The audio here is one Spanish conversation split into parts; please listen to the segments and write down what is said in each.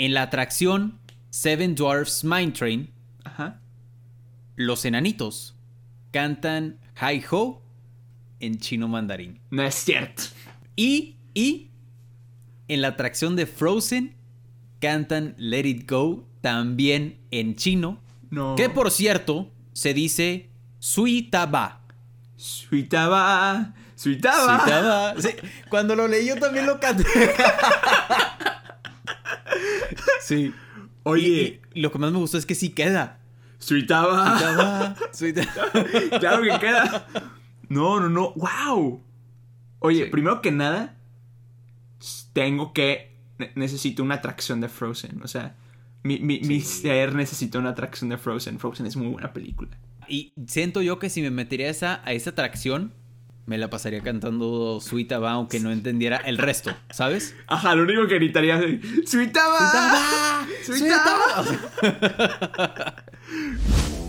En la atracción Seven Dwarfs Mine Train, Ajá. los enanitos cantan Hi Ho en chino mandarín. No es cierto. Y, y en la atracción de Frozen cantan Let It Go también en chino. No. Que por cierto se dice Suitaba. Suitaba. Suitaba. Suitaba. Sí, cuando lo leí yo también lo canté. sí. Oye, Y, y lo que más me gustó es que sí queda. Suitaba. Claro que queda. No, no, no. ¡Wow! Oye, Sí. primero que nada, tengo que. ne- Necesito una atracción de Frozen. O sea, mi, mi, ser necesita una atracción de Frozen. Frozen es muy buena película. Y siento yo que si me metería esa, a esa atracción, me la pasaría cantando Suitaba, aunque no entendiera el resto, ¿sabes? Ajá, lo único que gritaría es. ¡Suitaba! ¡Suitaba!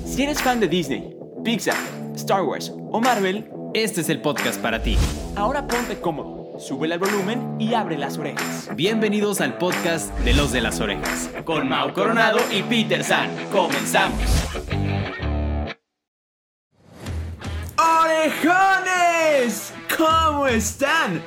Si eres fan de Disney, Pixar, Star Wars o Marvel, Este es el podcast para ti. ahora ponte cómodo, sube el volumen y abre las orejas. Bienvenidos al podcast de los de las orejas. Con Mau Coronado y Peter San, comenzamos. ¡Orejones! ¿Cómo están?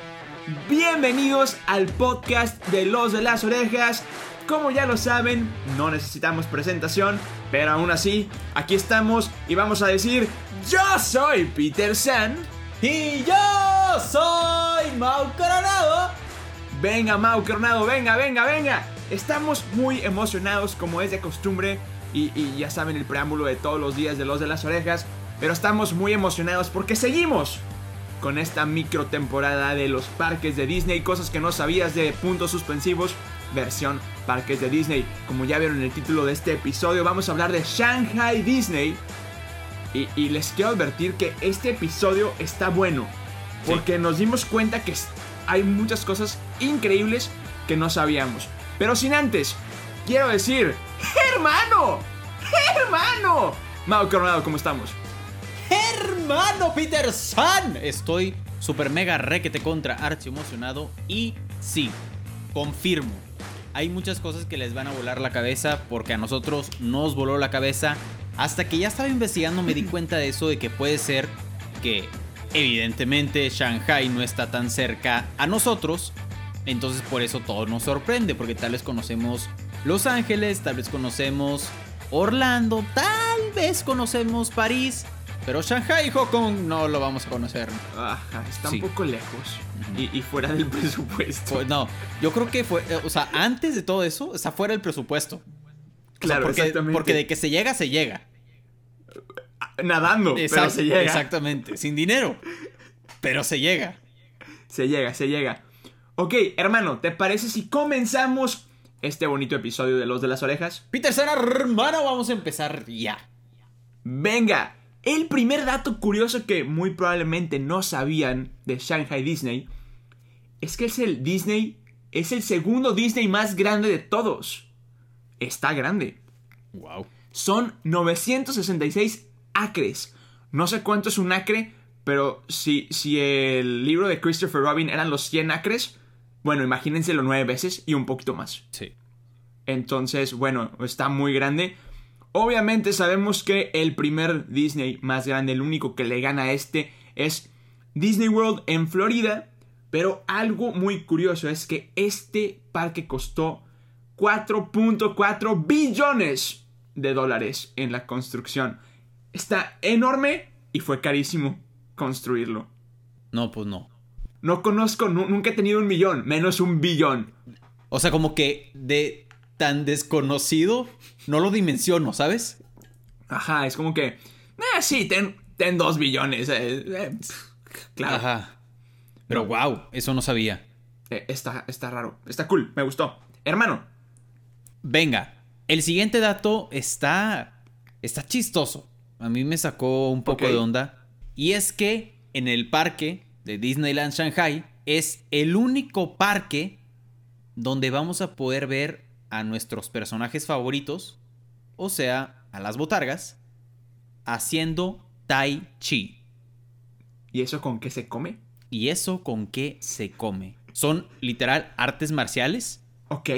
Bienvenidos al podcast de los de las orejas. Como ya lo saben, no necesitamos presentación, pero aún así, aquí estamos y vamos a decir, yo soy Peter San. Y yo soy Mau Coronado. Venga, Mau Coronado, venga, venga, venga. Estamos muy emocionados como es de costumbre y, y ya saben el preámbulo de todos los días de los de las orejas, pero estamos muy emocionados porque seguimos con esta micro temporada de los parques de Disney, cosas que no sabías de puntos suspensivos, versión parques de Disney. Como ya vieron en el título de este episodio, vamos a hablar de Shanghai Disney. Y, y les quiero advertir que este episodio está bueno. Porque nos dimos cuenta que hay muchas cosas increíbles que no sabíamos. Pero sin antes, quiero decir, hermano, hermano. Mau Coronado, ¿cómo estamos? Hermano Peter San. Estoy super mega requete contra archi emocionado. Y sí, confirmo. Hay muchas cosas que les van a volar la cabeza porque a nosotros nos voló la cabeza. Hasta que ya estaba investigando me di cuenta de eso, de que puede ser que evidentemente Shanghai no está tan cerca a nosotros. Entonces por eso todo nos sorprende, porque tal vez conocemos Los Ángeles, tal vez conocemos Orlando, tal vez conocemos París, pero Shanghai y Hong Kong no lo vamos a conocer. Ajá, está Sí. un poco lejos y, y fuera del presupuesto. Pues no, yo creo que fue, eh, o sea, antes de todo eso, está fuera el presupuesto. O sea, claro, porque, exactamente. porque de que se llega, se llega. Nadando, pero se llega. Exactamente, sin dinero, pero se llega. Se llega, se llega. Ok, hermano, ¿te parece si comenzamos este bonito episodio de Los de las Orejas? Peter San, hermano, vamos a empezar ya. Venga, el primer dato curioso que muy probablemente no sabían de Shanghai Disney es que es el Disney, es el segundo Disney más grande de todos. Está grande. Wow. Son 966 acres. No sé cuánto es un acre, pero si, si el libro de Christopher Robin eran los 100 acres, bueno, imagínense lo nueve veces y un poquito más. Sí. Entonces, bueno, está muy grande. Obviamente sabemos que el primer Disney más grande, el único que le gana a este, es Disney World en Florida. Pero algo muy curioso es que este parque costó 4.4 billones de dólares en la construcción. Está enorme y fue carísimo construirlo. No, pues no. No conozco, nu- nunca he tenido un millón, menos un billón. O sea, como que de tan desconocido, no lo dimensiono, ¿sabes? Ajá, es como que. Eh, sí, ten, ten dos billones. eh, eh, claro. Ajá. Pero wow, eso no sabía. Eh, está, está raro. Está cool. Me gustó. Hermano. Venga, el siguiente dato está. está chistoso. A mí me sacó un poco de onda. Y es que en el parque de Disneyland Shanghai es el único parque donde vamos a poder ver a nuestros personajes favoritos, o sea, a las botargas, haciendo Tai Chi. ¿Y eso con qué se come? ¿Y eso con qué se come? Son literal artes marciales Ok.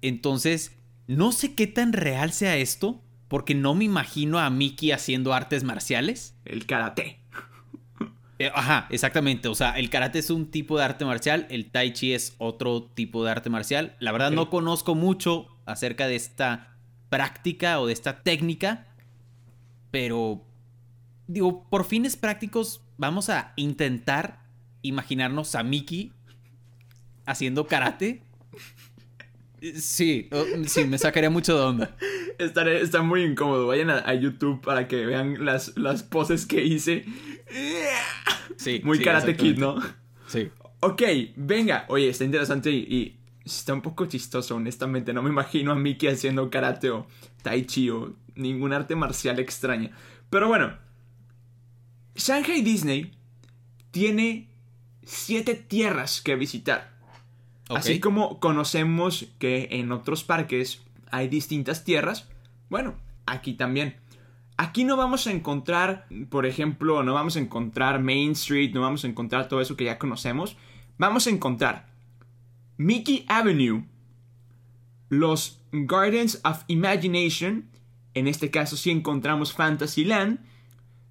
Entonces, no sé qué tan real sea esto, porque no me imagino a Mickey haciendo artes marciales. El karate. Eh, Ajá, exactamente. O sea, el karate es un tipo de arte marcial, el tai chi es otro tipo de arte marcial. La verdad no conozco mucho acerca de esta práctica o de esta técnica, pero digo, por fines prácticos vamos a intentar imaginarnos a Mickey haciendo karate. Sí, sí, me sacaría mucho de onda. Estaré- está muy incómodo. Vayan a, a YouTube para que vean las, las poses que hice. Sí, Muy sí, Karate Kid. ¿no? Sí. Ok, venga. Oye, está interesante y, y está un poco chistoso, honestamente. No me imagino a Mickey haciendo karate o tai chi o ningún arte marcial extraña. Pero bueno, Shanghai Disney tiene siete tierras que visitar. Así como conocemos que en otros parques hay distintas tierras, bueno, aquí también. Aquí no vamos a encontrar, por ejemplo, no vamos a encontrar Main Street, no vamos a encontrar todo eso que ya conocemos. Vamos a encontrar Mickey Avenue, los Gardens of Imagination, en este caso sí encontramos Fantasyland,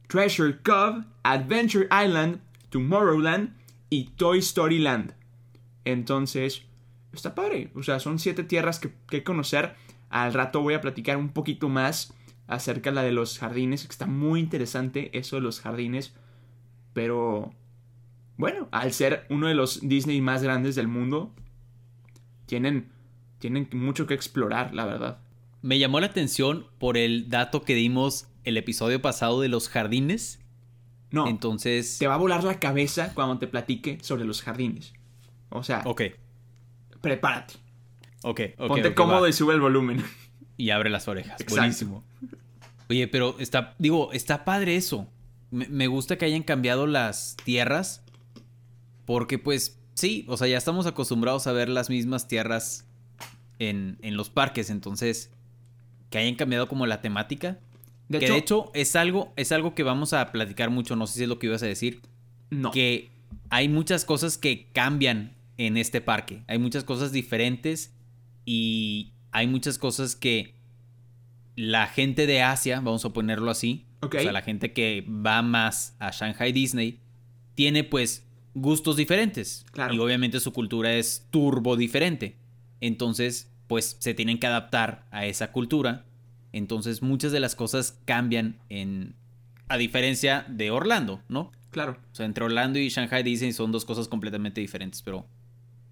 Treasure Cove, Adventure Island, Tomorrowland y Toy Story Land. Entonces, está padre. O sea, son siete tierras que, que conocer. Al rato voy a platicar un poquito más acerca de la de los jardines. que Está muy interesante eso de los jardines. Pero, bueno, al ser uno de los Disney más grandes del mundo, tienen, tienen mucho que explorar, la verdad. Me llamó la atención por el dato que dimos el episodio pasado de los jardines. No, Entonces. te va a volar la cabeza cuando te platique sobre los jardines. O sea, Ok, prepárate. ok, ok. Ponte cómodo va. y sube el volumen. Y abre las orejas. Exacto. Buenísimo. Oye, pero está. Digo, está padre eso. Me, me gusta que hayan cambiado las tierras. Porque, pues, sí, o sea, ya estamos acostumbrados a ver las mismas tierras en, en los parques. Entonces, que hayan cambiado como la temática. De que hecho, de hecho es algo, es algo que vamos a platicar mucho. No sé si es lo que ibas a decir. no. que hay muchas cosas que cambian en este parque. Hay muchas cosas diferentes y hay muchas cosas que la gente de Asia, vamos a ponerlo así, Ok. o sea, la gente que va más a Shanghai Disney, tiene pues gustos diferentes. Claro. Y obviamente su cultura es turbo diferente. Entonces, pues se tienen que adaptar a esa cultura. Entonces, muchas de las cosas cambian en... A diferencia de Orlando, ¿no? Claro. O sea, entre Orlando y Shanghai Disney son dos cosas completamente diferentes, pero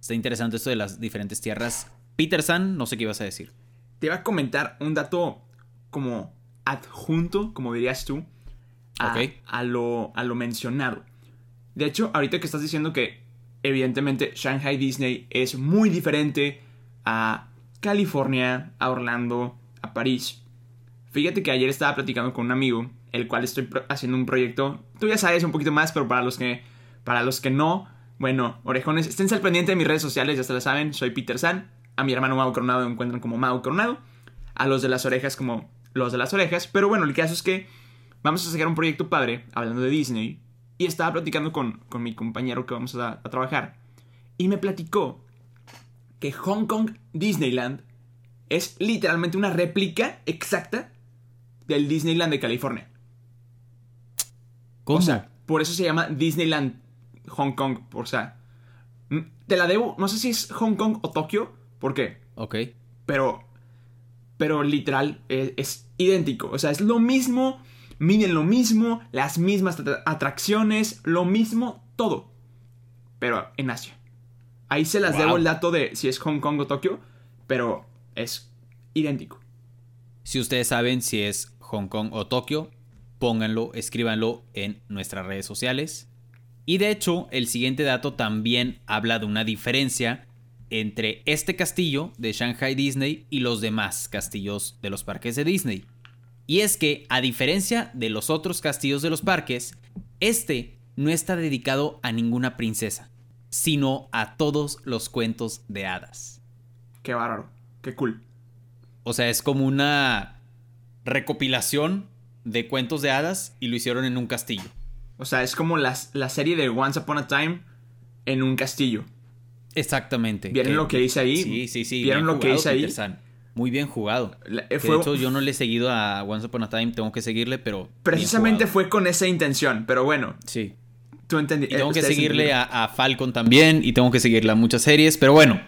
está interesante esto de las diferentes tierras. Peter San, no sé qué ibas a decir. Te iba a comentar un dato como adjunto, como dirías tú, a, lo, a lo mencionado. De hecho, ahorita que estás diciendo que evidentemente Shanghai Disney es muy diferente a California, a Orlando, a París. Fíjate que ayer estaba platicando con un amigo, el cual estoy haciendo un proyecto. Tú ya sabes un poquito más, pero para los que, para los que no, bueno, orejones, estén al pendiente de mis redes sociales, ya se la saben. Soy Peter San. A mi hermano Mau Coronado lo encuentran como Mau Coronado. A los de las orejas como los de las orejas. Pero bueno, el caso es que vamos a sacar un proyecto padre, hablando de Disney. Y estaba platicando con, con mi compañero que vamos a, a trabajar. Y me platicó que Hong Kong Disneyland es literalmente una réplica exacta del Disneyland de California. ¿Cómo? O sea, por eso se llama Disneyland Hong Kong. O sea, te la debo. No sé si es Hong Kong o Tokio. ¿Por qué? ok. Pero. Pero literal es, es idéntico. O sea, es lo mismo. Miden lo mismo. Las mismas atra- atracciones. Lo mismo. Todo. Pero en Asia. Ahí se las Wow. debo el dato de si es Hong Kong o Tokio. Pero es idéntico. Si ustedes saben si es Hong Kong o Tokio, pónganlo, escríbanlo en nuestras redes sociales. Y de hecho, el siguiente dato también habla de una diferencia entre este castillo de Shanghai Disney y los demás castillos de los parques de Disney. Y es que, a diferencia de los otros castillos de los parques, este no está dedicado a ninguna princesa, sino a todos los cuentos de hadas. Qué bárbaro. Qué cool. O sea, es como una recopilación de cuentos de hadas y lo hicieron en un castillo. O sea, es como las- la serie de Once Upon a Time en un castillo. Exactamente. ¿Vieron lo que dice ahí? Sí, sí, sí. ¿Vieron lo que dice ahí? San. Muy bien jugado. La- eh, Que fue- de hecho, yo no le he seguido a Once Upon a Time, tengo que seguirle, pero. precisamente fue con esa intención, pero bueno, Sí. tú entendiste. Y tengo que seguirle a, a Falcon también, y tengo que seguirle a muchas series, pero bueno.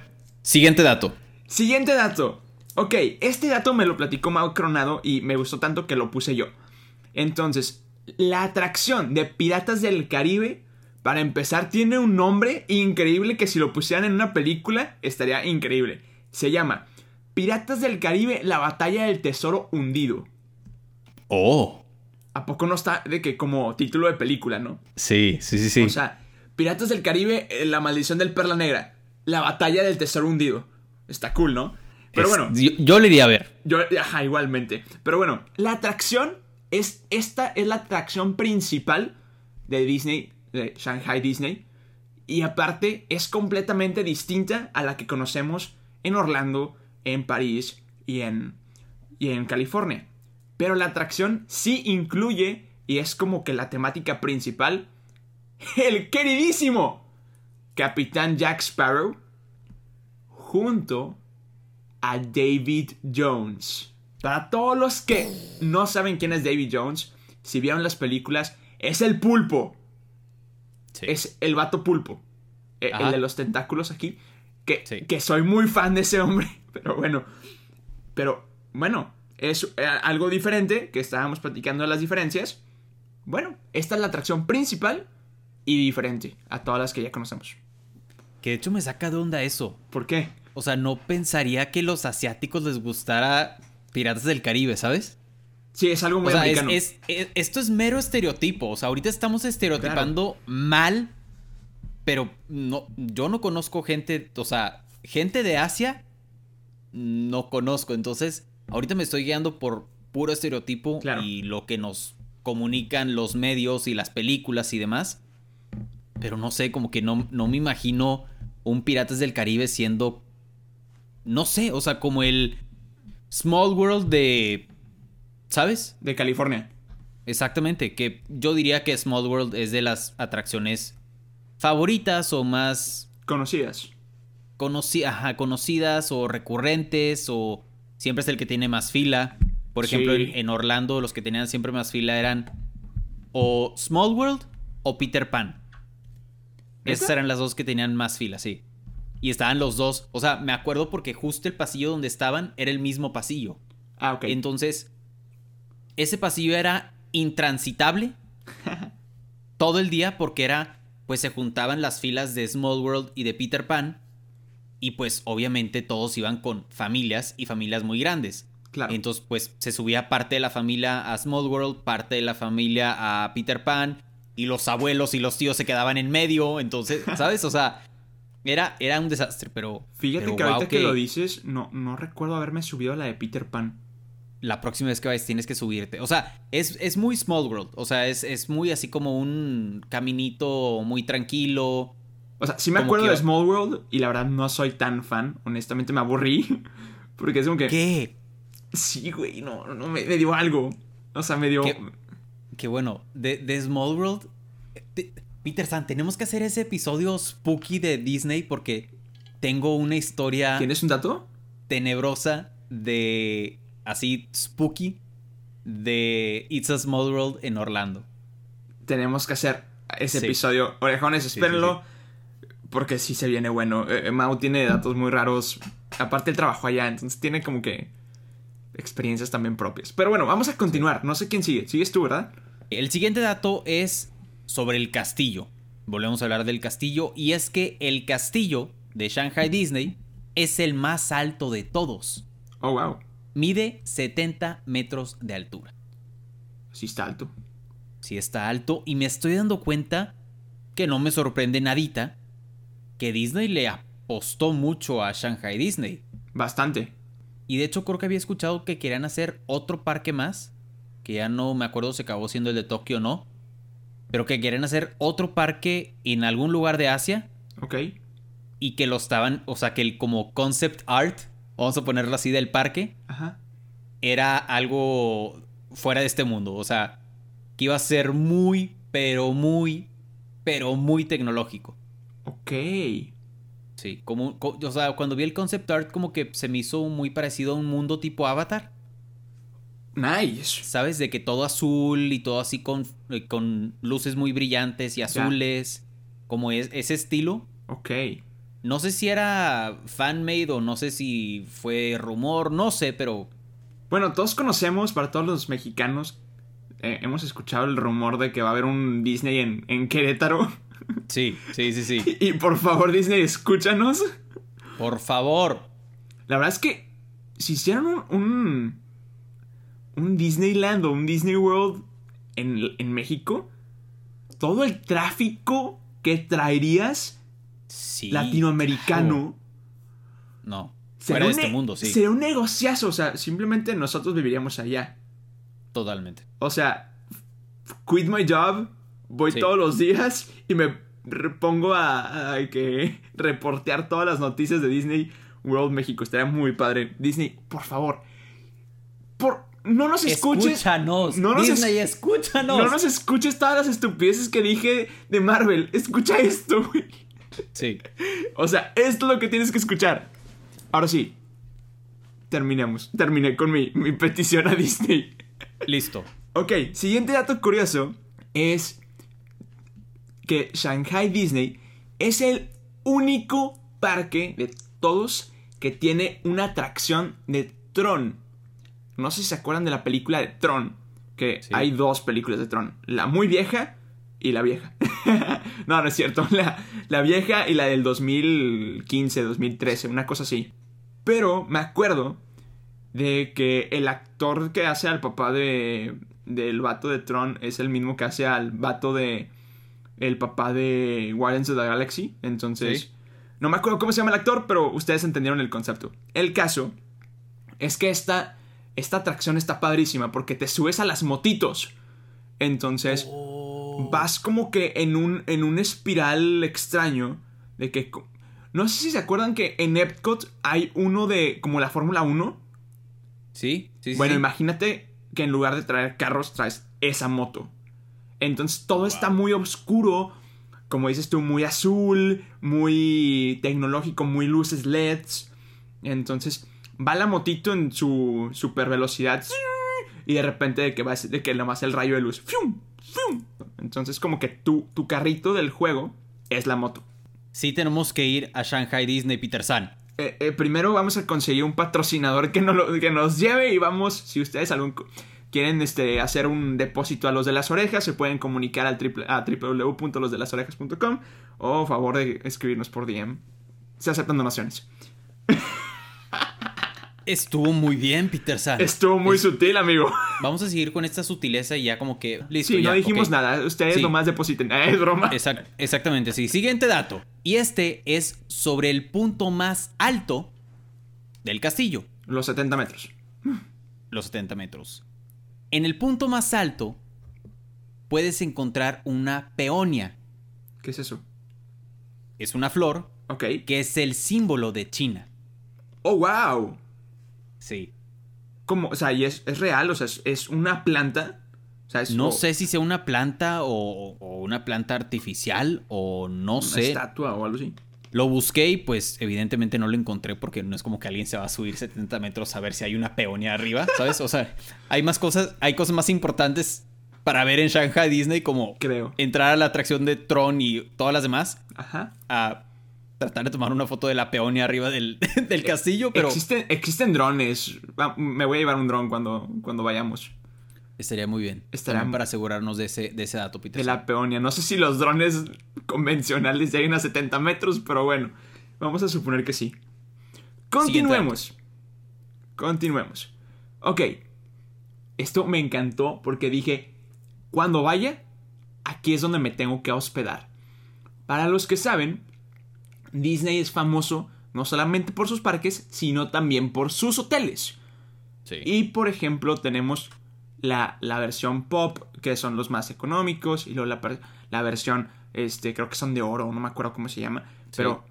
Siguiente dato. Siguiente dato. Ok, este dato me lo platicó Mau Cronado y me gustó tanto que lo puse yo. Entonces, la atracción de Piratas del Caribe, para empezar, tiene un nombre increíble que si lo pusieran en una película estaría increíble. Se llama Piratas del Caribe, la batalla del tesoro hundido. Oh. ¿A poco no está de que como título de película, no? Sí, sí, sí, sí. O sea, Piratas del Caribe, eh, la maldición del Perla Negra, la batalla del tesoro hundido. Está cool, ¿no? Pero Es- bueno, Yo, yo le iría a ver. yo, ajá, igualmente. Pero bueno, la atracción es, esta es la atracción principal de Disney, de Shanghai Disney. Y aparte es completamente distinta a la que conocemos en Orlando, en París y en, y en California. Pero la atracción sí incluye, y es como que la temática principal, el queridísimo Capitán Jack Sparrow junto a David Jones. Para todos los que no saben quién es David Jones, si vieron las películas, es el pulpo. Sí. Es el vato pulpo. E-. El de los tentáculos aquí. Que, Sí. que soy muy fan de ese hombre. Pero bueno. Pero bueno. Es eh, algo diferente. Que estábamos platicando de las diferencias. Bueno, esta es la atracción principal. Y diferente a todas las que ya conocemos. Que de hecho me saca de onda eso. ¿Por qué? O sea, no pensaría que los asiáticos les gustara Piratas del Caribe, ¿sabes? Sí, es algo muy O sea, es- americano. es- es- esto es mero estereotipo. O sea, ahorita estamos estereotipando mal, pero no, yo no conozco gente, o sea, gente de Asia no conozco. Entonces, ahorita me estoy guiando por puro estereotipo Claro. y lo que nos comunican los medios y las películas y demás. Pero no sé, como que no, no me imagino un Piratas del Caribe siendo, no sé, o sea, como el Small World de, ¿sabes? De California. Exactamente, que yo diría que Small World es de las atracciones favoritas o más Conocidas. conoci- ajá, conocidas o recurrentes o siempre es el que tiene más fila. Por Sí. ejemplo, en, en Orlando los que tenían siempre más fila eran o Small World o Peter Pan. Esas eran las dos que tenían más fila, sí. Y estaban los dos, o sea, me acuerdo porque justo el pasillo donde estaban era el mismo pasillo. Ah, ok. Entonces, ese pasillo era intransitable todo el día porque era, pues se juntaban las filas de Small World y de Peter Pan y pues obviamente todos iban con familias y familias muy grandes. claro. Entonces, pues se subía parte de la familia a Small World, parte de la familia a Peter Pan y los abuelos y los tíos se quedaban en medio. Entonces, ¿sabes? O sea, era, era un desastre, pero... Fíjate pero que ahorita que lo dices, no, no recuerdo haberme subido a la de Peter Pan. La próxima vez que vayas tienes que subirte. O sea, es, es muy Small World. O sea, es, es muy así como un caminito muy tranquilo. O sea, sí me acuerdo que- de Small World y la verdad no soy tan fan. Honestamente me aburrí. Porque es como que. ¿Qué? Sí, güey, no, no me, me dio algo. O sea, me dio. ¿Qué? Que bueno, de, de Small World. te- Peter San, tenemos que hacer ese episodio spooky de Disney porque tengo una historia ¿Tienes un dato? tenebrosa de. Así, spooky. De It's a Small World en Orlando. Tenemos que hacer ese Sí. episodio. Orejones, sí, espérenlo. Porque sí se viene bueno. Eh, eh, Mau tiene datos muy raros. Aparte, el trabajo allá, entonces tiene como que experiencias también propias. Pero bueno, vamos a continuar. No sé quién sigue. Sigues tú, ¿verdad? El siguiente dato es sobre el castillo. Volvemos a hablar del castillo y es que el castillo de Shanghai Disney es el más alto de todos. Oh, wow. Mide 70 metros de altura. Sí está alto. Sí está alto y me estoy dando cuenta que no me sorprende nadita que Disney le apostó mucho a Shanghai Disney. Bastante. Y de hecho creo que había escuchado que querían hacer otro parque más, que ya no me acuerdo si acabó siendo el de Tokio o no, pero que quieren hacer otro parque en algún lugar de Asia Ok. y que lo estaban, o sea, que el como concept art, vamos a ponerlo así del parque. Era algo fuera de este mundo, o sea, que iba a ser muy, pero muy, pero muy tecnológico. Ok. Sí, como, co- o sea, cuando vi el concept art como que se me hizo muy parecido a un mundo tipo Avatar, Nice. ¿sabes? De que todo azul y todo así con, eh, con luces muy brillantes y azules, como es, ese estilo. Ok. No sé si era fanmade o no sé si fue rumor, no sé, pero Bueno, todos conocemos, para todos los mexicanos, eh, hemos escuchado el rumor de que va a haber un Disney en, en Querétaro. sí, sí, sí, sí. Y por favor, Disney, escúchanos. Por favor. La verdad es que si hicieran un, un, un Disneyland o un Disney World en, en México, todo el tráfico que traerías Sí. latinoamericano No. Sería Fuera de un este ne- mundo, sí. Sería un negociazo, o sea, simplemente nosotros viviríamos allá. Totalmente. O sea, quit my job, voy Sí. todos los días y me pongo a, a que reportear todas las noticias de Disney World México. Estaría muy padre. Disney, por favor. Por, no nos escuches. Escúchanos. No nos Disney, es- escúchanos. No nos escuches todas las estupideces que dije de Marvel. Escucha esto, güey. Sí. O sea, esto es lo que tienes que escuchar. Ahora sí. Terminemos. Terminé con mi, mi petición a Disney. Listo. Ok, siguiente dato curioso es que Shanghai Disney es el único parque de todos que tiene una atracción de Tron. No sé si se acuerdan de la película de Tron, que Sí. hay dos películas de Tron, la muy vieja y la vieja. no, no es cierto, la, la vieja y la del 2015, 2013, una cosa así. Pero me acuerdo de que el actor que hace al papá de del vato de Tron es el mismo que hace al vato de el papá de Guardians of the Galaxy. Entonces, Sí. no me acuerdo cómo se llama el actor, pero ustedes entendieron el concepto. El caso es que esta esta atracción está padrísima porque te subes a las motitos. Entonces, Oh. vas como que en un, en un espiral extraño de que... No sé si se acuerdan que en Epcot hay uno de como la Fórmula 1. Sí, sí, sí. Bueno, sí. imagínate que en lugar de traer carros traes esa moto. Entonces todo está muy oscuro, como dices tú, muy azul, muy tecnológico, muy luces LEDs. Entonces va la motito en su super velocidad y de repente de que va de que nomás el rayo de luz. Entonces como que tu, tu carrito del juego es la moto. Sí tenemos que ir a Shanghai Disney Peter San. Eh, eh, primero vamos a conseguir un patrocinador que, que nos lleve y vamos, si ustedes algún, quieren este, hacer un depósito a los de las orejas, se pueden comunicar al triple, a www.losdelasorejas.com o favor de escribirnos por DM. Se aceptan donaciones. Estuvo muy bien, Peter San. Estuvo muy Es- sutil, amigo. Vamos a seguir con esta sutileza y ya como que... Listo, Sí, ya, no dijimos nada. Ustedes Sí. nomás depositen. Eh, es broma. Exact- exactamente, sí. Siguiente dato. Y este es sobre el punto más alto del castillo, Los 70 metros. los 70 metros. En el punto más alto puedes encontrar una peonia. ¿Qué es eso? Es una flor Ok. que es el símbolo de China. Oh, wow. Sí. ¿Cómo? O sea, ¿y es, es real? O sea, es, es una planta. O sea, es No o sé si sea una planta o, o una planta artificial o no una sé. estatua o algo así. Lo busqué y pues evidentemente no lo encontré porque no es como que alguien se va a subir 70 metros a ver si hay una peonia arriba, ¿sabes? O sea, hay más cosas, hay cosas más importantes para ver en Shanghai Disney como Creo. entrar a la atracción de Tron y todas las demás Ajá. a tratar de tomar una foto de la peonia arriba del, del castillo, pero Existen, existen drones. Me voy a llevar un dron cuando, cuando vayamos. estaría muy bien. Estaría para asegurarnos de ese, de ese dato, Peter. De la peonia. No sé si los drones convencionales lleguen a 70 metros, pero bueno. Vamos a suponer que sí. Continuemos. Continuemos. Ok. Esto me encantó porque dije, cuando vaya, aquí es donde me tengo que hospedar. Para los que saben, Disney es famoso no solamente por sus parques, sino también por sus hoteles. Sí. Y por ejemplo, tenemos la, la versión pop, que son los más económicos, y luego la, la versión, este, creo que son de oro, no me acuerdo cómo se llama, pero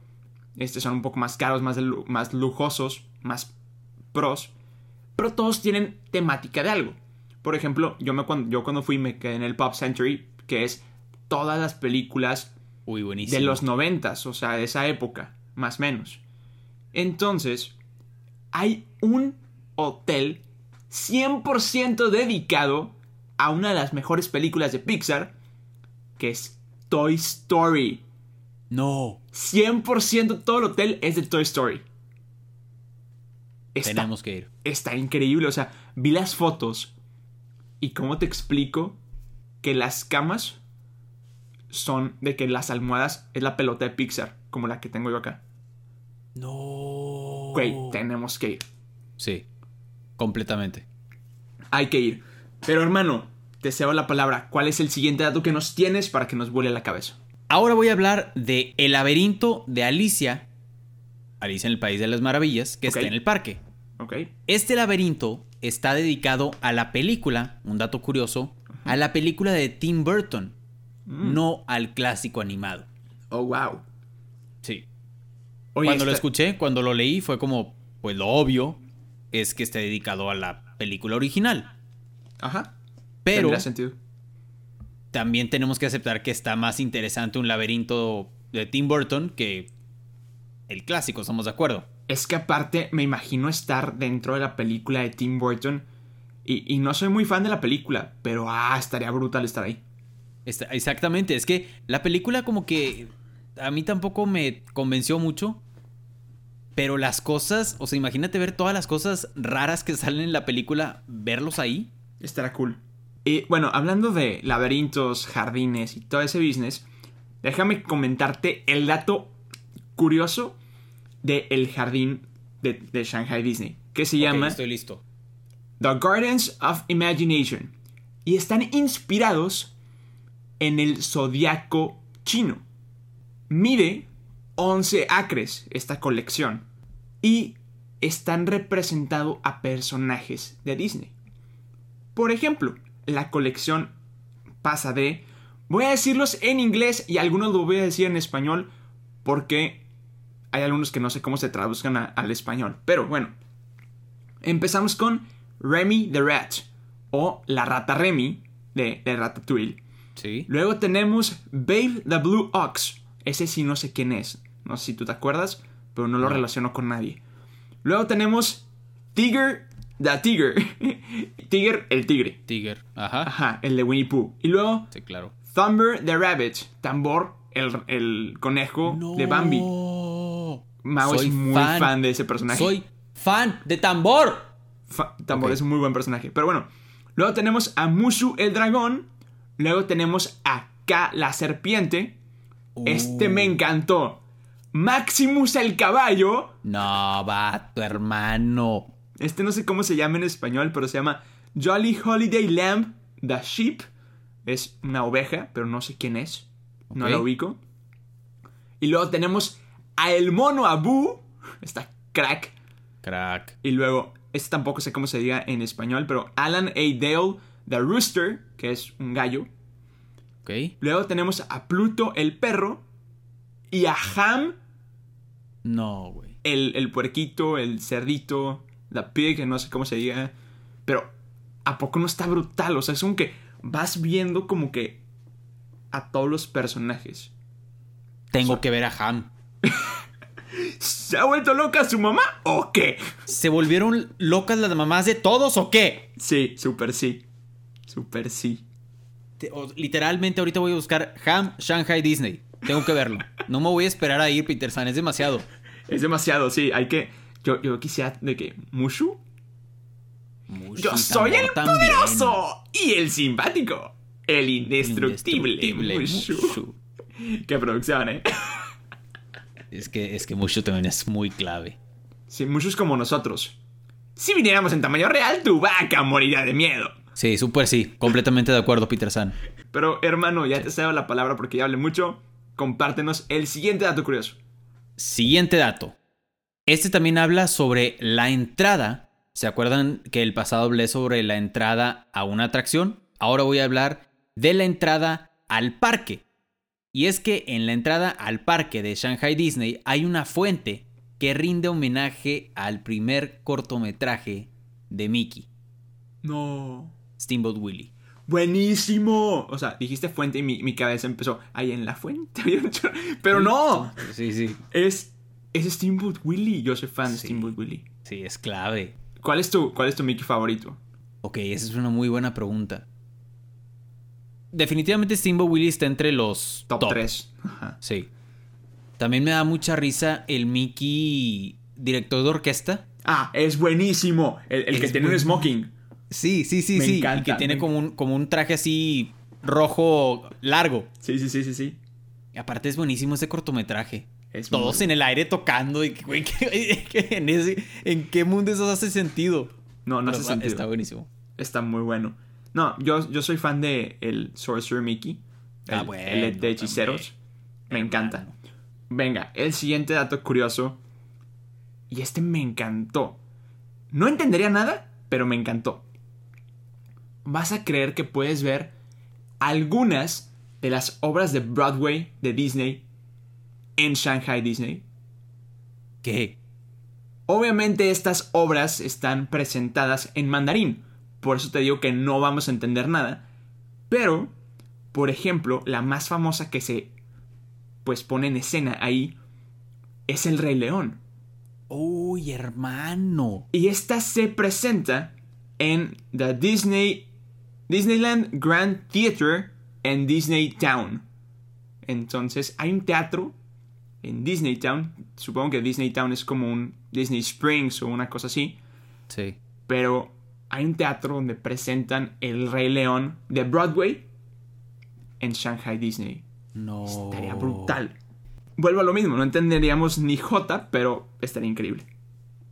este, son un poco más caros, más, más lujosos, más pros, pero todos tienen temática de algo. Por ejemplo, yo, me, cuando, yo cuando fui me quedé en el Pop Century, que es todas las películas Uy, buenísimo. de los noventas, o sea, de esa época, más o menos. Entonces, hay un hotel 100% dedicado a una de las mejores películas de Pixar, que es Toy Story. No. 100% todo el hotel es de Toy Story. Está, Tenemos que ir. está increíble, o sea, vi las fotos y cómo te explico que las camas son de que las almohadas es la pelota de Pixar, como la que tengo yo acá. No. Güey, tenemos que ir. Sí. Completamente. Hay que ir. Pero hermano, te cedo la palabra. ¿Cuál es el siguiente dato que nos tienes para que nos vuele la cabeza? Ahora voy a hablar de El laberinto de Alicia. Alicia en el País de las Maravillas, que está en el parque. ¿Ok? Este laberinto está dedicado a la película, un dato curioso, a la película de Tim Burton, Mm. no al clásico animado. Oh, wow. Sí. Oye, cuando lo escuché, cuando lo leí, fue como, pues lo obvio es que esté dedicado a la película original. Ajá. Pero Tendría sentido. también tenemos que aceptar que está más interesante un laberinto de Tim Burton que el clásico, estamos de acuerdo. Es que aparte me imagino estar dentro de la película de Tim Burton. Y, y no soy muy fan de la película, pero ah, estaría brutal estar ahí. Está- exactamente, es que la película como que a mí tampoco me convenció mucho. Pero las cosas, o sea, imagínate ver todas las cosas raras que salen en la película, verlos ahí. Estará cool. Y bueno, hablando de laberintos, jardines y todo ese business, déjame comentarte el dato curioso del jardín de, de Shanghai Disney, que se llama estoy listo. The Gardens of Imagination. Y están inspirados en el zodiaco chino. Mide 11 acres esta colección. Y están representados a personajes de Disney. Por ejemplo, la colección pasa de... Voy a decirlos en inglés y algunos lo voy a decir en español porque hay algunos que no sé cómo se traduzcan al español. Pero bueno, empezamos con Remy the Rat o la rata Remy de, de Ratatouille. Sí. Luego tenemos Babe the Blue Ox. Ese sí no sé quién es. No sé si tú te acuerdas, pero no lo No. relaciono con nadie. Luego tenemos Tiger the Tiger. Tiger el tigre. Tiger. Ajá. Ajá, el de Winnie Pooh. Y luego Sí, claro. Thumber the Rabbit. Tambor, el, el conejo de Bambi. Mao Soy es muy fan. de ese personaje. Soy fan de tambor. Fa- Tambor es un muy buen personaje. Pero bueno, luego tenemos a Mushu el dragón. Luego tenemos a K la serpiente. Este Uh. me encantó. Maximus el caballo. No, va, tu hermano. Este no sé cómo se llama en español, pero se llama Jolly Holiday Lamb the Sheep. Es una oveja, pero no sé quién es. No la ubico. Y luego tenemos a el mono Abu. Está crack. Crack. Y luego, este tampoco sé cómo se diga en español, pero Alan A. Dale, The Rooster, que es un gallo. Ok. Luego tenemos a Pluto, el perro. Y a Ham, No, güey. el, el puerquito, el cerdito, the pig, no sé cómo se diga. Pero, ¿a poco no está brutal? O sea, es como que vas viendo como que a todos los personajes. Tengo que ver a Ham. ¿Se ha vuelto loca su mamá o qué? ¿Se volvieron locas las mamás de todos o qué? Sí, super sí. Super sí. Te- o- literalmente ahorita voy a buscar Ham Shanghai Disney. Tengo que verlo. No me voy a esperar a ir, Peter San. Es demasiado. Es demasiado, sí. Hay que. Yo, yo quisiera de que. ¿Mushu? Yo soy el también. poderoso y el simpático. El indestructible, Indestructible Mushu. Mushu. Qué producción, eh. Es que, es que Mushu también es muy clave. Sí, Mushu es como nosotros. Si viniéramos en tamaño real, tu vaca moriría de miedo. Sí, súper sí. Completamente de acuerdo, Peter San. Pero, hermano, ya te cedo la palabra porque ya hablé mucho. Compártenos el siguiente dato curioso. Siguiente dato. Este también habla sobre la entrada. ¿Se acuerdan que el pasado hablé sobre la entrada a una atracción? Ahora voy a hablar de la entrada al parque. Y es que en la entrada al parque de Shanghai Disney hay una fuente que rinde homenaje al primer cortometraje de Mickey, No. Steamboat Willie. Buenísimo. O sea, dijiste fuente y mi, mi cabeza empezó ahí en la fuente. Pero no. Sí, sí. Es Es Steamboat Willie. Yo soy fan de Sí. Steamboat Willie. Sí, es clave. ¿Cuál es tu, cuál es tu Mickey favorito? Ok, esa es una muy buena pregunta. Definitivamente Steamboat Willie está entre los Top, 3. Ajá. Sí. También me da mucha risa el Mickey director de orquesta. Ah, es buenísimo. El, el que tiene un smoking. Sí, sí, sí, Me sí. encanta, y que tiene me- como un, como un traje así rojo largo. Sí, sí, sí, sí, sí. Y aparte es buenísimo ese cortometraje. Es Todos muy- en el aire tocando y que, güey, que- que en, ese- ¿en qué mundo eso hace sentido? No, no Pero hace está- sentido. Está buenísimo. Está muy bueno. No, yo, yo soy fan de el Sorcerer Mickey. El, Ah, bueno, el de hechiceros. Me Hermano. encanta. Venga, el siguiente dato curioso. Y este me encantó. No entendería nada, pero me encantó. Vas a creer que puedes ver algunas de las obras de Broadway de Disney en Shanghai Disney. ¿Qué? Obviamente estas obras están presentadas en mandarín, por eso te digo que no vamos a entender nada, pero, por ejemplo, la más famosa que se pues pone en escena ahí es el Rey León. Uy, hermano. Y esta se presenta en the Disney Disneyland Grand Theater en Disney Town. Entonces, hay un teatro en Disney Town. Supongo que Disney Town es como un Disney Springs o una cosa así. Sí. Pero hay un teatro donde presentan El Rey León de Broadway en Shanghai Disney. No. Estaría brutal. Vuelvo a lo mismo, no entenderíamos ni J, pero estaría increíble.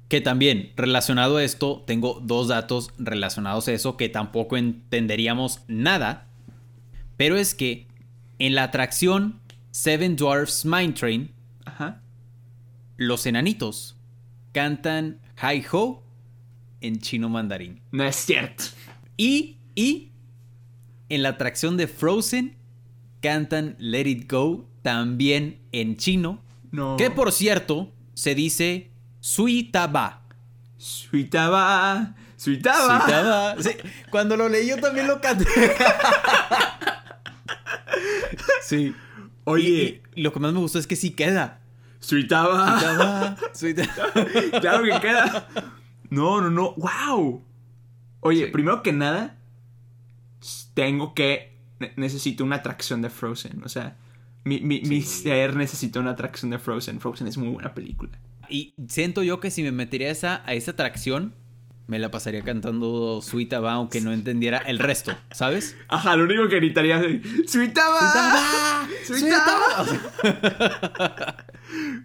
Que también, relacionado a esto, tengo dos datos relacionados a eso que tampoco entenderíamos nada. Pero es que en la atracción Seven Dwarfs Mine Train, Ajá. los enanitos cantan Hi Ho en chino mandarín. No es cierto. Y, y en la atracción de Frozen cantan Let It Go también en chino. No. Que por cierto se dice Suitaba. Suitaba. Suitaba. Suitaba. Sí, cuando lo leí yo también lo canté. sí. Oye, Y, y lo que más me gustó es que sí queda. Suitaba. Suitaba. Suitaba. claro que queda. No, no, no. ¡Wow! Oye, Sí. primero que nada, tengo que. ne- Necesito una atracción de Frozen. O sea, mi, mi, mi ser necesita una atracción de Frozen. Frozen es muy buena película. Y siento yo que si me metería a esa, a esa atracción, me la pasaría cantando Suitaba, aunque no entendiera el resto, ¿sabes? Ajá, lo único que gritaría es. ¡Suitaba! ¡Suitaba!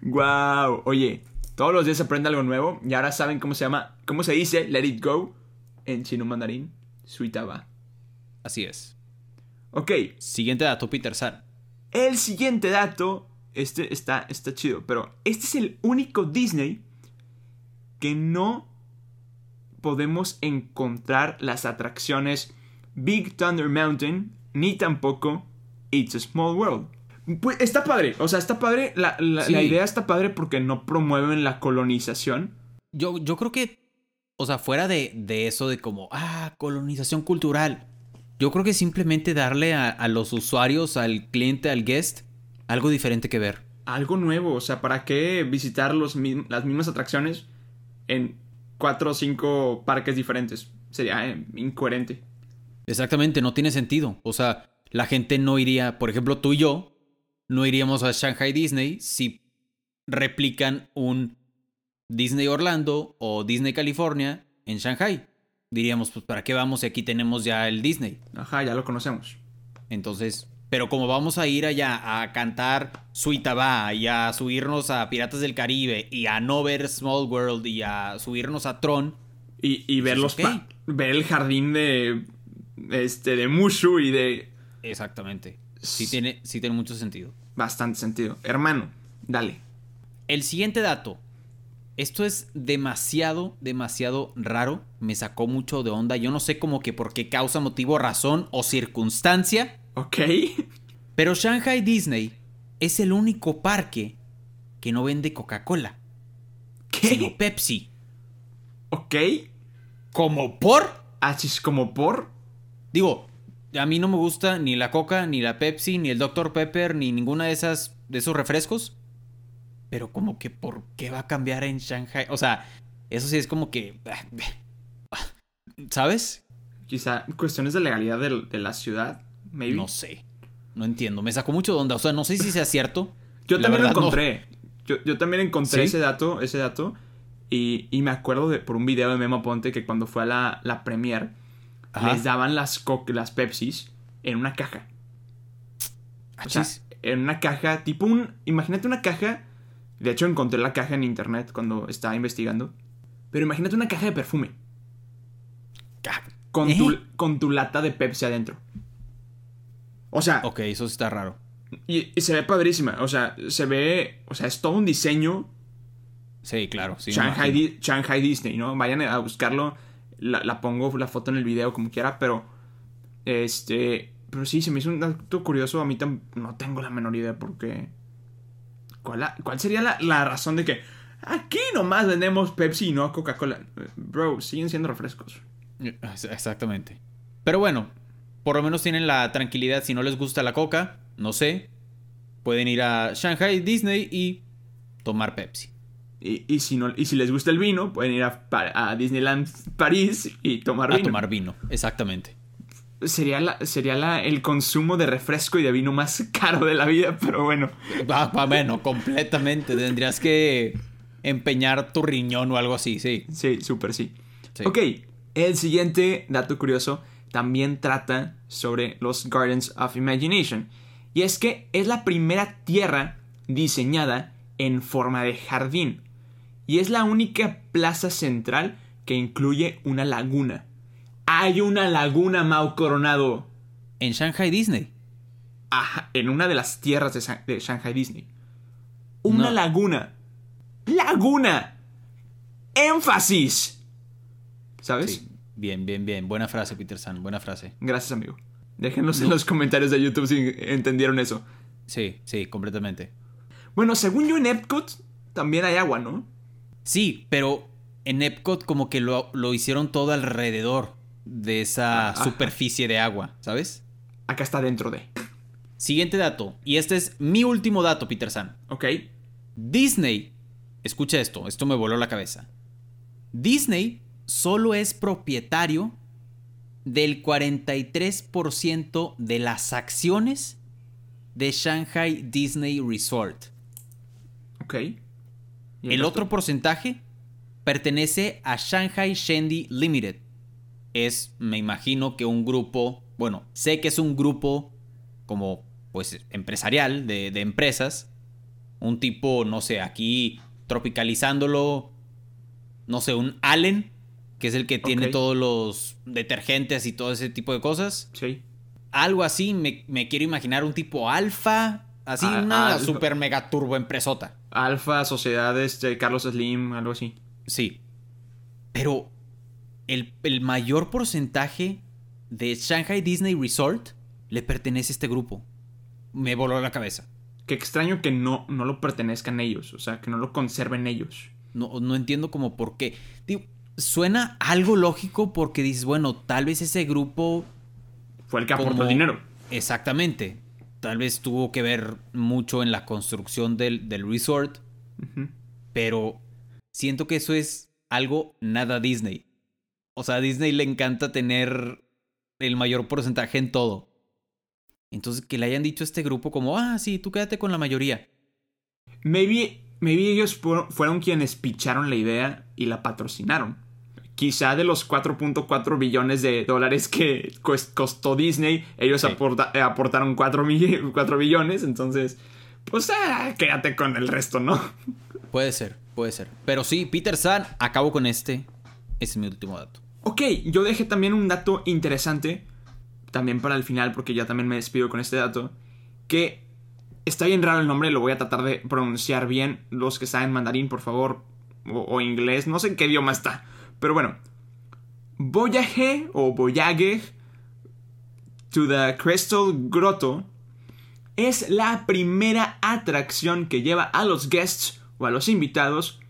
¡Wow! Oye, todos los días se aprende algo nuevo y ahora saben cómo se llama. ¿Cómo se dice Let It Go en chino mandarín? Suitaba. Así es. Ok, Siguiente dato, Peter San. El siguiente dato, este está, está chido, pero este es el único Disney que no podemos encontrar las atracciones Big Thunder Mountain ni tampoco It's a Small World. Pues está padre, o sea, está padre, la, la- Sí. la idea está padre porque no promueven la colonización. Yo, yo creo que, o sea, fuera de, de eso de como, ah, colonización cultural, yo creo que simplemente darle a, a los usuarios, al cliente, al guest, algo diferente que ver. Algo nuevo, o sea, ¿para qué visitar los, las mismas atracciones en cuatro o cinco parques diferentes? Sería eh, incoherente. Exactamente, no tiene sentido. O sea, la gente no iría, por ejemplo, tú y yo, no iríamos a Shanghai Disney si replican un Disney Orlando o Disney California en Shanghai. Diríamos, pues, ¿para qué vamos si aquí tenemos ya el Disney? Ajá, ya lo conocemos. Entonces, pero como vamos a ir allá a cantar Suitaba y a subirnos a Piratas del Caribe y a no ver Small World y a subirnos a Tron, Y, y ver los ok. pa- ver el jardín de este de Mushu y de exactamente. Sí tiene, sí tiene mucho sentido. bastante sentido. Hermano, dale. El siguiente dato. Esto es demasiado, demasiado raro. Me sacó mucho de onda. Yo no sé como que por qué causa, motivo, razón o circunstancia. ¿Ok? Pero Shanghai Disney es el único parque que no vende Coca-Cola, sino ¿Qué? Pepsi. ¿Ok? ¿Como por? Así es como por. Digo, a mí no me gusta ni la Coca, ni la Pepsi, ni el Dr. Pepper, ni ninguna de esas de esos refrescos. pero como que ¿por qué va a cambiar en Shanghai? O sea, eso sí es como que... ¿Sabes? Quizá cuestiones de legalidad de, de la ciudad, maybe. No sé. No entiendo. Me sacó mucho de onda. O sea, no sé si sea cierto. Yo también lo verdad, no. encontré. Yo, yo también encontré ese dato, ese dato. Y, y me acuerdo de, por un video de Memo Ponte que cuando fue a la, la premier, Ajá. les daban las, co- las Pepsis en una caja. O sea, Achis. en una caja, tipo un... Imagínate una caja... De hecho, encontré la caja en internet cuando estaba investigando. Pero imagínate una caja de perfume. Ca- Con, ¿Eh? tu, con tu lata de Pepsi adentro. O sea, Ok, eso sí está raro. y, y se ve padrísima. O sea, se ve... O sea, es todo un diseño Sí, claro. Sí, Shanghai, imagino. Di- Shanghai Disney, ¿no? Vayan a buscarlo. La, la pongo la foto en el video como quiera, pero. Este. Pero sí, se me hizo un dato curioso. A mí no tengo la menor idea porque. ¿Cuál, la- cuál sería la, la razón de que aquí nomás vendemos Pepsi y no Coca-Cola? Bro, siguen siendo refrescos. Ex- Exactamente. Pero bueno, por lo menos tienen la tranquilidad. Si no les gusta la coca, no sé. Pueden ir a Shanghai Disney y tomar Pepsi. Y, y si, no, y si les gusta el vino, pueden ir a, Disneyland París y tomar A vino. tomar vino. Exactamente. Sería, la, sería la, el consumo de refresco y de vino más caro de la vida, pero bueno. Va, va, bueno, completamente. Tendrías que empeñar tu riñón o algo así, sí. Sí, súper sí. Sí. Ok, el siguiente dato curioso también trata sobre los Gardens of Imagination. Y es que es la primera tierra diseñada en forma de jardín. Y es la única plaza central que incluye una laguna. Hay una laguna, Mau Coronado, En Shanghai Disney. Ajá, en una de las tierras de, San- de Shanghai Disney. Una No. laguna. ¡Laguna! ¡Énfasis! ¿Sabes? Sí. Bien, bien, bien. Buena frase, Peter San. Buena frase. Gracias, amigo. Déjenos en los comentarios de YouTube si entendieron eso. Sí, sí, completamente. Bueno, según yo en Epcot también hay agua, ¿no? Sí, pero en Epcot como que lo, lo hicieron todo alrededor de esa Ajá. superficie de agua, ¿sabes? Acá está dentro de. Siguiente dato, y este es mi último dato, Peter San. ¿Ok? Disney, escucha esto, esto me voló la cabeza. Disney solo es propietario del 43% de las acciones de Shanghai Disney Resort. Ok. ¿Y El resto? otro porcentaje pertenece a Shanghai Shendi Limited. Es, me imagino que un grupo, bueno, sé que es un grupo como, pues, empresarial de, de empresas. Un tipo, no sé, aquí tropicalizándolo, no sé, un Allen, que es el que tiene todos los detergentes y todo ese tipo de cosas. Sí. Algo así, me, me quiero imaginar un tipo alfa, así Ah, una Alfa. super mega turbo empresota. Alfa, Sociedades, de Carlos Slim, algo así. Sí. Pero el, el mayor porcentaje de Shanghai Disney Resort le pertenece a este grupo. Me voló la cabeza. Qué extraño que no, no lo pertenezcan ellos, o sea, que no lo conserven ellos. No, no entiendo como por qué. Digo, suena algo lógico porque dices, bueno, tal vez ese grupo... Fue el que aportó como- el dinero. Exactamente. Tal vez tuvo que ver mucho en la construcción del, del resort. Pero siento que eso es algo nada Disney. O sea, a Disney le encanta tener el mayor porcentaje en todo. Entonces, que le hayan dicho a este grupo como, ah, sí, tú quédate con la mayoría. Maybe, maybe ellos fu- fueron quienes picharon la idea y la patrocinaron. Quizá de los 4.4 billones de dólares que costó Disney, ellos Sí. aporta- eh, aportaron 4, mi- 4 billones, entonces, pues ah, quédate con el resto, ¿no? Puede ser, puede ser. Pero sí, Peter San, acabo con este. Ese es mi último dato. Ok, yo dejé también un dato interesante, también para el final, porque ya también me despido con este dato, que está bien raro el nombre, lo voy a tratar de pronunciar bien. Los que saben mandarín, por favor, o, o inglés, no sé en qué idioma está, pero bueno. Voyage o Voyage to the Crystal Grotto es la primera atracción que lleva a los guests o a los invitados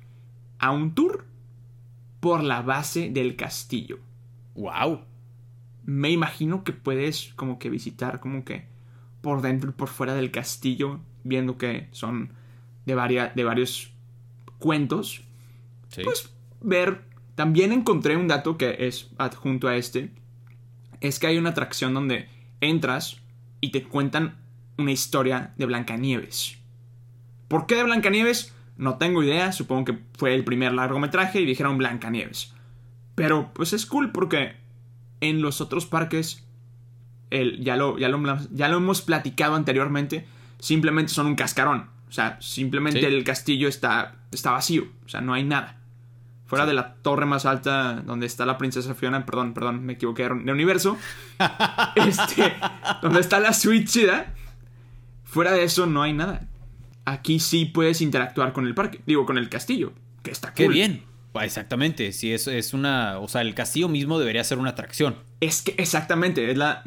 a un tour por la base del castillo. ¡Wow! Me imagino que puedes como que visitar como que por dentro y por fuera del castillo, viendo que son de, varia- de varios cuentos, Sí. pues ver. También encontré un dato que es adjunto a este. Es que hay una atracción donde entras y te cuentan una historia de Blancanieves. ¿Por qué de Blancanieves? No tengo idea. Supongo que fue el primer largometraje y dijeron Blancanieves. Pero pues es cool porque en los otros parques, el, ya, lo, ya, lo, ya lo hemos platicado anteriormente, simplemente son un cascarón. O sea, simplemente Sí. el castillo está, está vacío. O sea, no hay nada. Fuera Sí. de la torre más alta donde está la princesa Fiona, perdón, perdón, me equivoqué de universo. este, donde está la suite chida. Fuera de eso no hay nada. Aquí sí puedes interactuar con el parque, digo, con el castillo, que está cool. Qué bien. Ah, Exactamente, si es, es una... O sea, el castillo mismo debería ser una atracción. Es que exactamente, es la.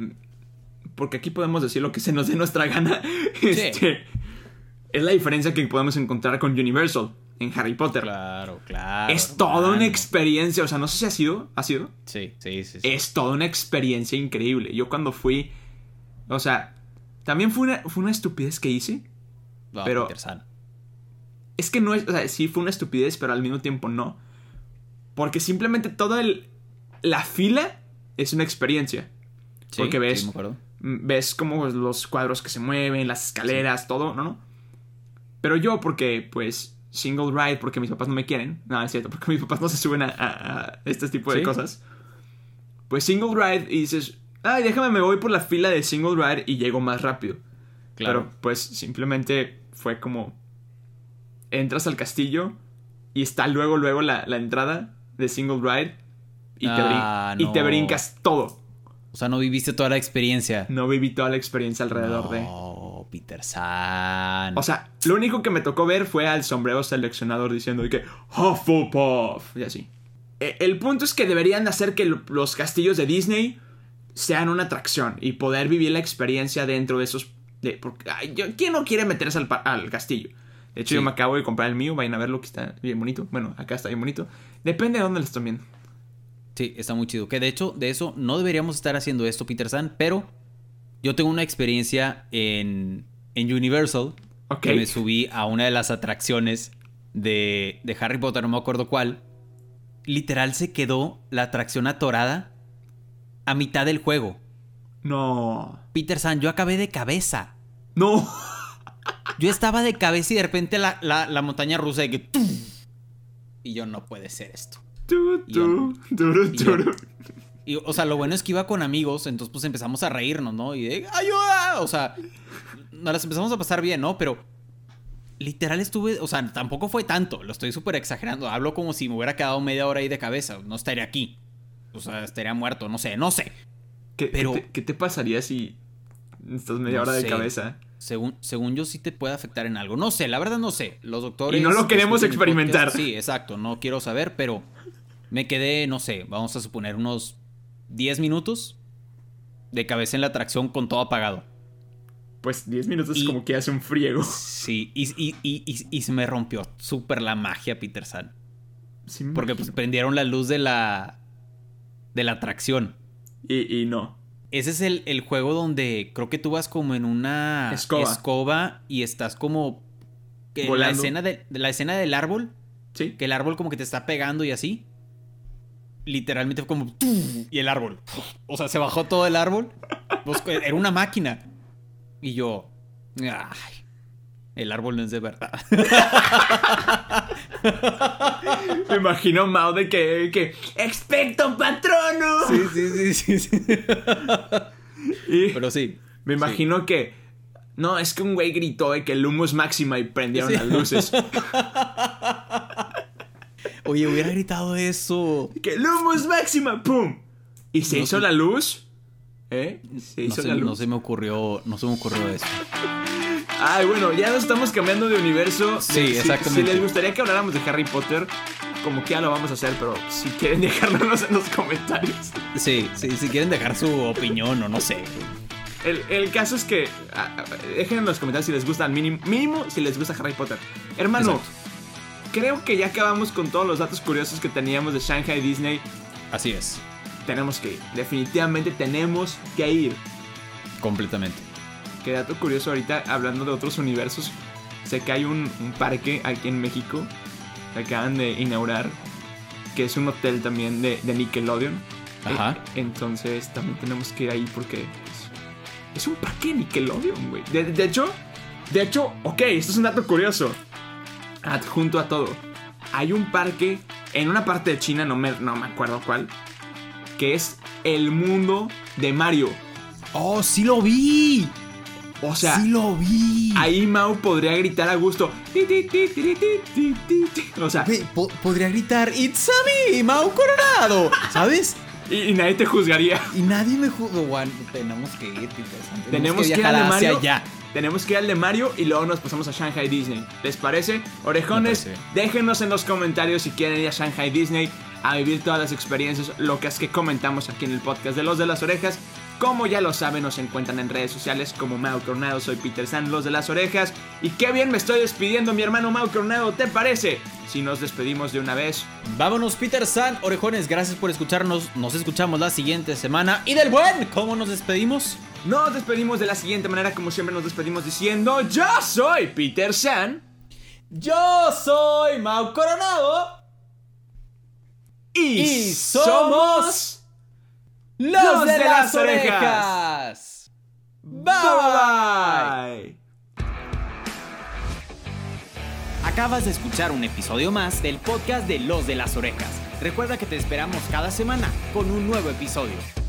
Porque aquí podemos decir lo que se nos dé nuestra gana. Este, es la diferencia que podemos encontrar con Universal en Harry Potter. Claro, claro. es toda una experiencia. O sea, no sé si ha sido. ¿Ha sido? Sí, sí, sí. sí. Es toda una experiencia increíble. Yo cuando fui. O sea, también fue una, fue una estupidez que hice. No, pero- Peter San. Es que no es. O sea, sí fue una estupidez, pero al mismo tiempo no. Porque simplemente toda el, la fila es una experiencia. Sí, porque ves- sí, ves como los cuadros que se mueven, las escaleras, todo, ¿no? no? Pero yo, porque, pues, single ride, porque mis papás no me quieren. No, es cierto, porque mis papás no se suben a, a- a este tipo de Sí. cosas. Pues single ride y dices, ay, déjame, me voy por la fila de single ride y llego más rápido. Claro. Pero, pues, simplemente fue como, entras al castillo y está luego, luego la, la entrada de single ride y, te, brin- Ah, y te no. brincas todo. O sea, no viviste toda la experiencia. No viví toda la experiencia alrededor de... Peter San. O sea, lo único que me tocó ver fue al sombrero seleccionador diciendo de que Hufflepuff y así. E- El punto es que deberían de hacer que lo- los castillos de Disney sean una atracción y poder vivir la experiencia dentro de esos... De, porque, ay, yo- ¿Quién no quiere meterse al, castillo? De hecho, Sí. yo me acabo de comprar el mío. Vayan a verlo que está bien bonito. Bueno, acá está bien bonito. Depende de dónde lo están viendo. Sí, está muy chido. Que de hecho, de eso no deberíamos estar haciendo esto, Peter San, pero yo tengo una experiencia en, en Universal. Que me subí a una de las atracciones de, de Harry Potter, no me acuerdo cuál. Literal se quedó la atracción atorada a mitad del juego. No. Peter San, yo acabé de cabeza. No. Yo estaba de cabeza y de repente la, la- la montaña rusa de que... ¡tum! Y yo, no puede ser esto. Yo- y yo- turu. Y, o sea, lo bueno es que iba con amigos, entonces pues empezamos a reírnos, ¿no? Y de, ¡ayuda! O sea, nos las empezamos a pasar bien, ¿no? Pero literal estuve, o sea, tampoco fue tanto, lo estoy súper exagerando. Hablo como si me hubiera quedado media hora ahí de cabeza, no estaría aquí. O sea, estaría muerto, no sé, no sé. ¿Qué, Pero- qué te, qué te pasaría si estás media No hora de sé. cabeza? Según, según yo sí te puede afectar en algo. No sé, la verdad no sé. Los doctores... Y no lo que queremos experimentar. podcast, sí, exacto, no quiero saber, pero me quedé, no sé, vamos a suponer unos 10 minutos de cabeza en la atracción con todo apagado. Pues 10 minutos Y- es como que hace un friego. Sí, y, y, y, se me rompió súper la magia, Peter San. Sí, Porque pues prendieron la luz de la. de la atracción. y, y no. Ese es el, el juego donde creo que tú vas como en una Escoba. escoba y estás como. en la escena, de la escena del árbol, Sí. que el árbol como que te está pegando y así. Literalmente fue como. Y el árbol. O sea, se bajó todo el árbol. Pues, era una máquina. Y yo. Ay, el árbol no es de verdad. Me imagino Mao de que, que ¡Expecto patrono! Sí, sí, sí, sí, sí. Y Pero sí. me imagino que. No, es que un güey gritó de que el humo es máxima y prendieron Sí. las luces. Oye, hubiera gritado eso. ¡Que es máxima! ¡Pum! Y se No, hizo la luz. ¿Eh? Se No hizo se, la no luz. se me ocurrió. No se me ocurrió eso. Ay, bueno, ya nos estamos cambiando de universo. Sí, Si- exactamente. Si les gustaría que habláramos de Harry Potter, como que ya lo vamos a hacer, pero si quieren dejárnoslos en los comentarios. Sí, sí, si quieren dejar su opinión o no sé. El, el caso es que ah, ah, dejen en los comentarios si les gusta, mínimo, mínimo si les gusta Harry Potter. Hermano, Exacto. Creo que ya acabamos con todos los datos curiosos que teníamos de Shanghai Disney. Así es. Tenemos que ir. Definitivamente tenemos que ir. Completamente. Qué dato curioso ahorita, hablando de otros universos. sé que hay un, un parque aquí en México que acaban de inaugurar, que es un hotel también de, de Nickelodeon. Ajá. Eh, entonces también tenemos que ir ahí porque pues, es un parque de Nickelodeon, güey. De, de hecho, de hecho, ok, esto es un dato curioso. Adjunto a todo. Hay un parque en una parte de China, no me, no me acuerdo cuál, que es el mundo de Mario. ¡Oh, sí lo vi! O sea, sí lo vi. ahí Mau podría gritar a gusto. O sea, po- podría gritar It's a me, Mau Coronado, ¿sabes? y, y nadie te juzgaría. Y nadie me Juan. Tenemos que ir, San. Tenemos que ir viajar al de hacia Mario. allá. Tenemos que ir al de Mario y luego nos pasamos a Shanghai Disney. ¿Les parece? Orejones, parece. déjenos en los comentarios si quieren ir a Shanghai Disney a vivir todas las experiencias locas que comentamos aquí en el podcast de Los de las Orejas. Como ya lo saben, nos encuentran en redes sociales como Mau Coronado, soy Peter San, Los de las Orejas. Y qué bien me estoy despidiendo, mi hermano Mau Coronado, ¿te parece? Si nos despedimos de una vez. Vámonos, Peter San. Orejones, gracias por escucharnos. Nos escuchamos la siguiente semana. Y del buen, ¿cómo nos despedimos? Nos despedimos de la siguiente manera, como siempre nos despedimos diciendo, yo soy Peter San. Yo soy Mau Coronado. Y, Y somos Los, de, las orejas. Bye bye. Bye. Acabas de escuchar un episodio más del podcast de Los de las Orejas. Recuerda que te esperamos cada semana con un nuevo episodio.